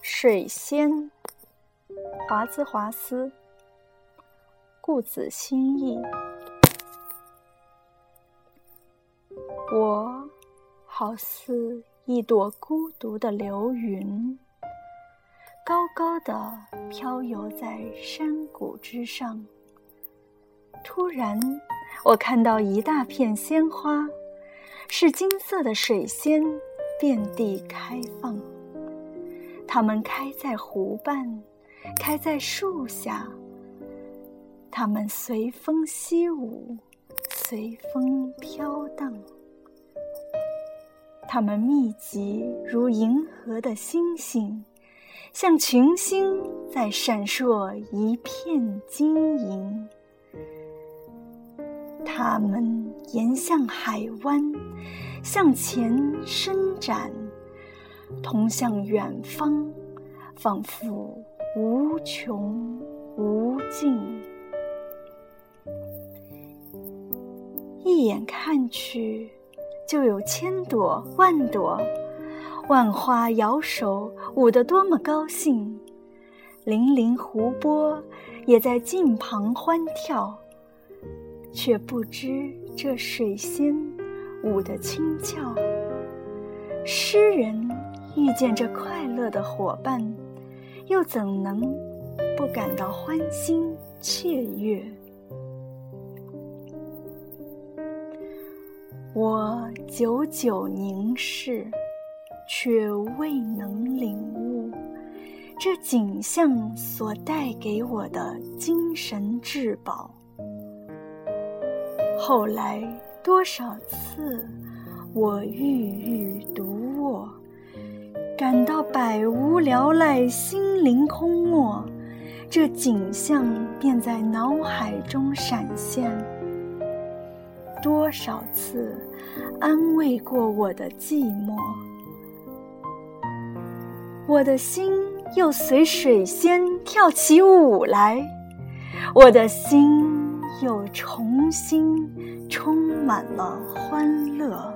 水仙，华兹华斯，顾子心意。我好似一朵孤独的流云，高高的飘游在山谷之上。突然，我看到一大片鲜花，是金色的水仙，遍地开放。它们开在湖畔，开在树下。它们随风起舞，随风飘荡。它们密集如银河的星星，像群星在闪烁一片晶莹。它们沿向海湾，向前伸展，通向远方，仿佛无穷无尽。一眼看去，就有千朵万朵，万花摇手，舞得多么高兴！粼粼湖泊也在近旁欢跳。却不知这水仙舞得轻巧。诗人遇见这快乐的伙伴，又怎能不感到欢欣雀跃？我久久凝视，却未能领悟这景象所带给我的精神至宝。后来多少次，我郁郁独卧，感到百无聊赖，心灵空漠，这景象便在脑海中闪现。多少次安慰过我的寂寞，我的心又随水仙跳起舞来，我的心。又重新充满了欢乐。